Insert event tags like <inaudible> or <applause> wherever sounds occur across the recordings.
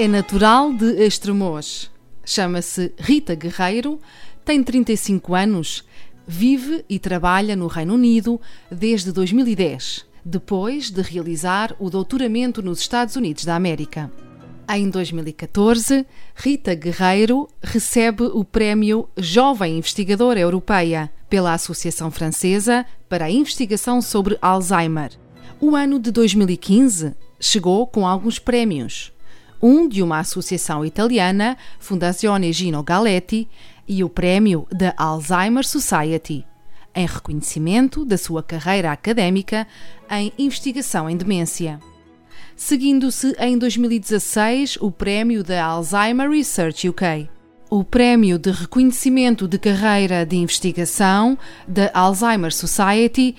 É natural de Estremoz. Chama-se Rita Guerreiro, tem 35 anos, vive e trabalha no Reino Unido desde 2010, depois de realizar o doutoramento nos Estados Unidos da América. Em 2014, Rita Guerreiro recebe o prémio Jovem Investigadora Europeia pela Associação Francesa para a Investigação sobre Alzheimer. O ano de 2015 chegou com alguns prémios um de uma associação italiana, Fondazione Gino Galetti, e o prémio da Alzheimer Society, em reconhecimento da sua carreira académica em investigação em demência. Seguindo-se em 2016 o prémio da Alzheimer Research UK. O prémio de reconhecimento de carreira de investigação da Alzheimer Society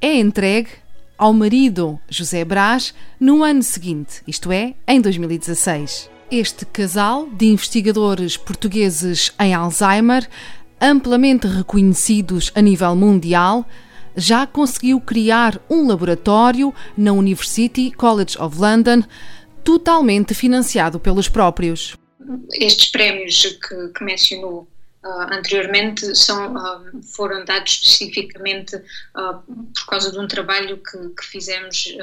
é entregue ao marido José Brás no ano seguinte, isto é, em 2016. Este casal de investigadores portugueses em Alzheimer, amplamente reconhecidos a nível mundial, já conseguiu criar um laboratório na University College of London, totalmente financiado pelos próprios. Estes prémios que, que mencionou Uh, anteriormente são, uh, foram dados especificamente uh, por causa de um trabalho que, que fizemos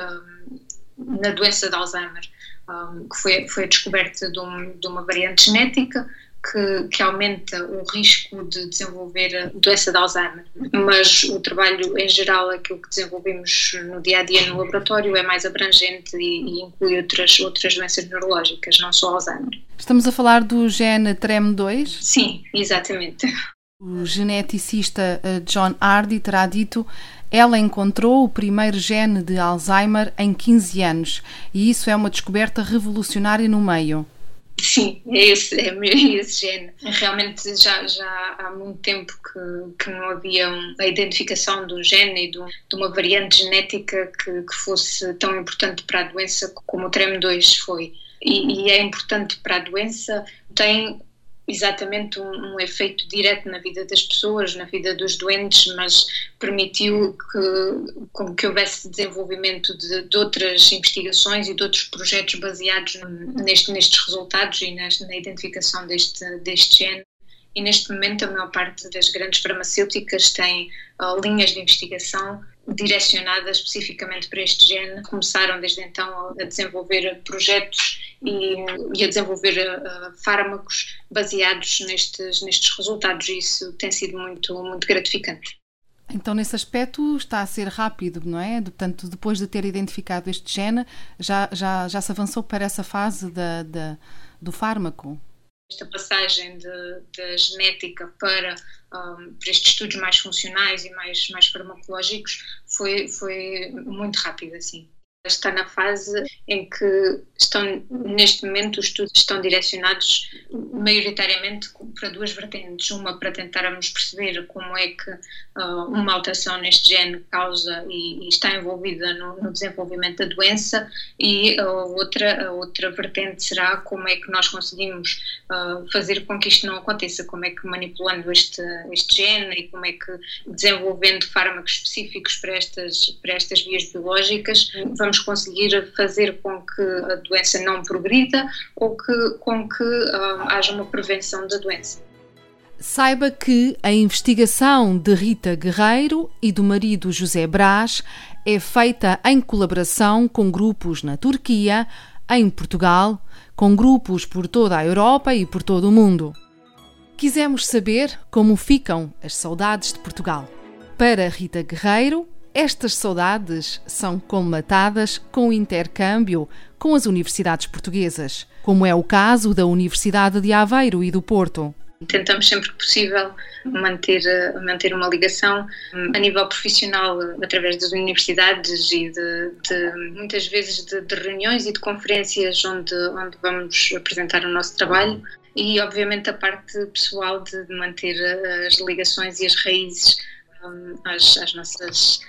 na doença de Alzheimer, que foi, foi a descoberta de, um, de uma variante genética que, que, aumenta o risco de desenvolver doença de Alzheimer. Mas o trabalho em geral, aquilo que desenvolvemos no dia a dia no laboratório, é mais abrangente e, e inclui outras, outras doenças neurológicas, não só Alzheimer. Estamos a falar do gene TREM2? Sim, exatamente. O geneticista eh, John Hardy terá dito ela encontrou o primeiro gene de Alzheimer em 15 anos e isso é uma descoberta revolucionária no meio. Sim, é esse, é <laughs> esse género. Realmente já, já há muito tempo que, que não havia a identificação de um gene e de, de uma variante genética que, que, fosse tão importante para a doença como o TREM2 foi. E, e é importante para a doença, tem exatamente um, um, efeito direto na vida das pessoas, na vida dos doentes, mas permitiu que, com que houvesse desenvolvimento de, de, outras investigações e de outros projetos baseados neste, nestes resultados e nesta, na identificação deste, deste gene. E neste momento a maior parte das grandes farmacêuticas tem uh, linhas de investigação direcionadas especificamente para este gene. Começaram desde então a desenvolver projetos e, e a desenvolver uh, fármacos baseados nestes, nestes resultados e isso tem sido muito, muito gratificante. Então, nesse aspecto, está a ser rápido, não é? Portanto, depois de ter identificado este gene, já, já, já se avançou para essa fase da, da do fármaco? esta passagem da genética para, um, para estes estudos mais funcionais e mais, mais farmacológicos foi, foi muito rápida, assim está na fase em que estão, neste momento, os estudos estão direcionados maioritariamente para duas vertentes. Uma para tentarmos perceber como é que uh, uma alteração neste gene causa e, e está envolvida no, no, desenvolvimento da doença, e outra, a outra vertente será como é que nós conseguimos uh, fazer com que isto não aconteça, como é que manipulando este, este gene e como é que desenvolvendo fármacos específicos para estas, para estas vias biológicas, vamos conseguir fazer com que a doença não progrida ou que, com que uh, haja uma prevenção da doença. Saiba que a investigação de Rita Guerreiro e do marido José Brás é feita em colaboração com grupos na Turquia, em Portugal, com grupos por toda a Europa e por todo o mundo. Quisemos saber como ficam as saudades de Portugal. Para Rita Guerreiro, estas saudades são colmatadas com o intercâmbio com as universidades portuguesas, como é o caso da Universidade de Aveiro e do Porto. Tentamos sempre que possível manter, manter uma ligação a nível profissional através das universidades e de, de muitas vezes de, de, reuniões e de conferências onde, onde vamos apresentar o nosso trabalho e obviamente a parte pessoal de manter as ligações e as raízes um, às, às nossas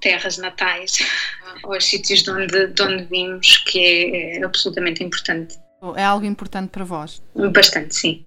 terras natais, <laughs> aos sítios de onde, de onde vimos, que é, é absolutamente importante. É algo importante para vós? Bastante, sim.